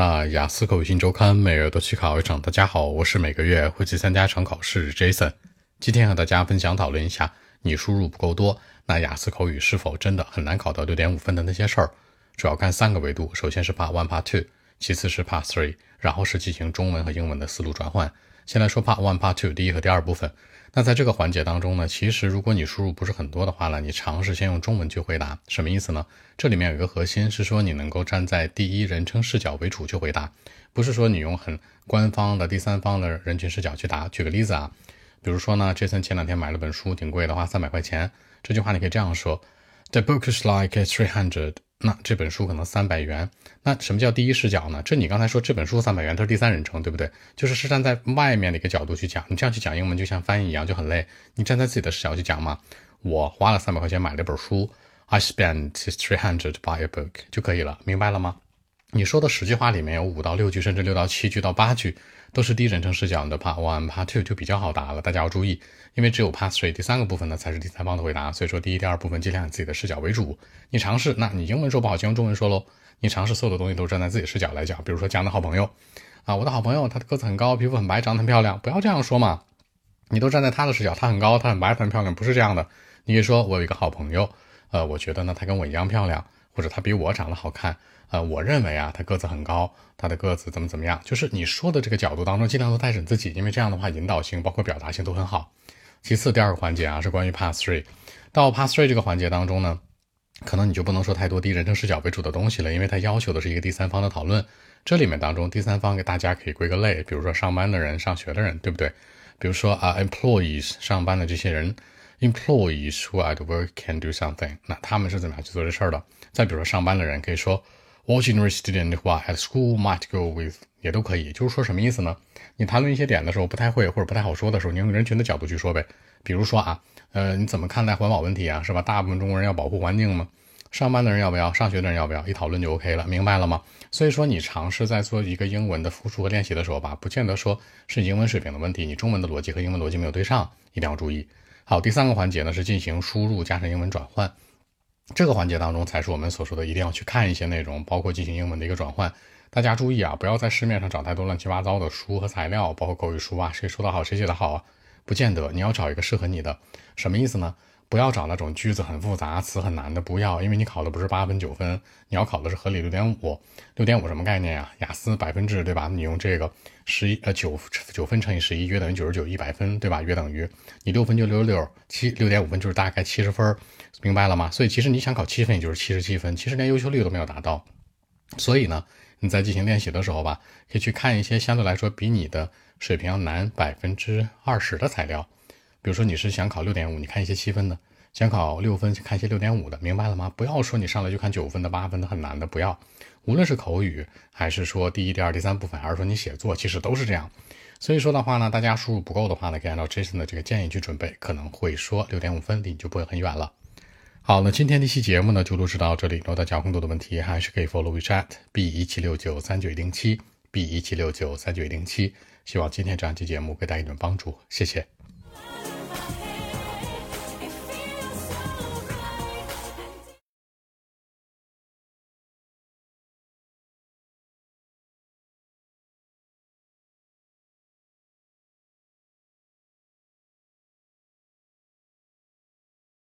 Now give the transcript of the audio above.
那雅思口语新周刊每月都去考一场。大家好，我是每个月会去参加场考试 Jason。今天和大家分享讨论一下，你输入不够多，那雅思口语是否真的很难考到六点五分的那些事儿。主要看三个维度，首先是 Part One、Part Two，其次是 Part Three，然后是进行中文和英文的思路转换。先来说 Part One、Part Two，第一和第二部分。那在这个环节当中呢，其实如果你输入不是很多的话呢，你尝试先用中文去回答，什么意思呢？这里面有一个核心是说你能够站在第一人称视角为主去回答，不是说你用很官方的第三方的人群视角去答。举个例子啊，比如说呢，Jason 前两天买了本书，挺贵的，花三百块钱。这句话你可以这样说：The book is like three hundred。那这本书可能三百元，那什么叫第一视角呢？这你刚才说这本书三百元，它是第三人称，对不对？就是是站在外面的一个角度去讲，你这样去讲英文就像翻译一样，就很累。你站在自己的视角去讲嘛，我花了三百块钱买了一本书，I spent three hundred buy a book 就可以了，明白了吗？你说的十句话里面有五到六句，甚至六到七句到八句。都是第一人称视角你的 part one、part two 就比较好答了，大家要注意，因为只有 part three 第三个部分呢才是第三方的回答，所以说第一、第二部分尽量以自己的视角为主。你尝试，那你英文说不好，就用中文说喽。你尝试所有的东西都站在自己视角来讲，比如说讲的好朋友啊，我的好朋友他的个子很高，皮肤很白，长得很漂亮，不要这样说嘛。你都站在他的视角，他很高，他很白，他很漂亮，不是这样的。你可以说我有一个好朋友，呃，我觉得呢他跟我一样漂亮，或者他比我长得好看。呃，我认为啊，他个子很高，他的个子怎么怎么样？就是你说的这个角度当中，尽量都带着你自己，因为这样的话引导性包括表达性都很好。其次，第二个环节啊是关于 Part Three，到 Part Three 这个环节当中呢，可能你就不能说太多第一人称视角为主的东西了，因为它要求的是一个第三方的讨论。这里面当中，第三方给大家可以归个类，比如说上班的人、上学的人，对不对？比如说啊，employees 上班的这些人，employees who at work can do something，那他们是怎么样去做这事儿的？再比如说上班的人，可以说。Ordinary student 的话，at school might go with 也都可以，就是说什么意思呢？你谈论一些点的时候不太会或者不太好说的时候，你用人群的角度去说呗。比如说啊，呃，你怎么看待环保问题啊？是吧？大部分中国人要保护环境吗？上班的人要不要？上学的人要不要？一讨论就 OK 了，明白了吗？所以说你尝试在做一个英文的复述和练习的时候吧，不见得说是英文水平的问题，你中文的逻辑和英文逻辑没有对上，一定要注意。好，第三个环节呢是进行输入加上英文转换。这个环节当中，才是我们所说的一定要去看一些内容，包括进行英文的一个转换。大家注意啊，不要在市面上找太多乱七八糟的书和材料，包括口语书啊，谁说的好谁写的好啊，不见得。你要找一个适合你的，什么意思呢？不要找那种句子很复杂、词很难的，不要，因为你考的不是八分九分，你要考的是合理六点五。六点五什么概念呀？雅思百分制，对吧？你用这个十一呃九九分乘以十一，约等于九十九，一百分，对吧？约等于你六分就六十六，七六点五分就是大概七十分，明白了吗？所以其实你想考七分，也就是七十七分，其实连优秀率都没有达到。所以呢，你在进行练习的时候吧，可以去看一些相对来说比你的水平要难百分之二十的材料。比如说你是想考六点五，你看一些七分的；想考六分，看一些六点五的，明白了吗？不要说你上来就看九分的、八分的很难的，不要。无论是口语，还是说第一、第二、第三部分，还是说你写作，其实都是这样。所以说的话呢，大家输入不够的话呢，可以按照 Jason 的这个建议去准备，可能会说六点五分离你就不会很远了。好，那今天这期节目呢就录制到这里。如果大家有更多的问题，还是可以 follow WeChat B 一七六九三九一零七 B 一七六九三九一零七。希望今天这样期节目给大家一点帮助，谢谢。